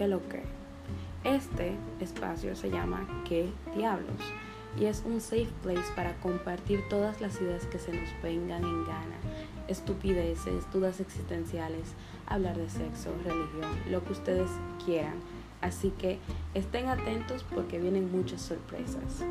¿qué lo que? Este espacio se llama ¿Qué diablos? y es un safe place para compartir todas las ideas que se nos vengan en gana, estupideces, dudas existenciales, hablar de sexo, religión, lo que ustedes quieran. Así que estén atentos porque vienen muchas sorpresas.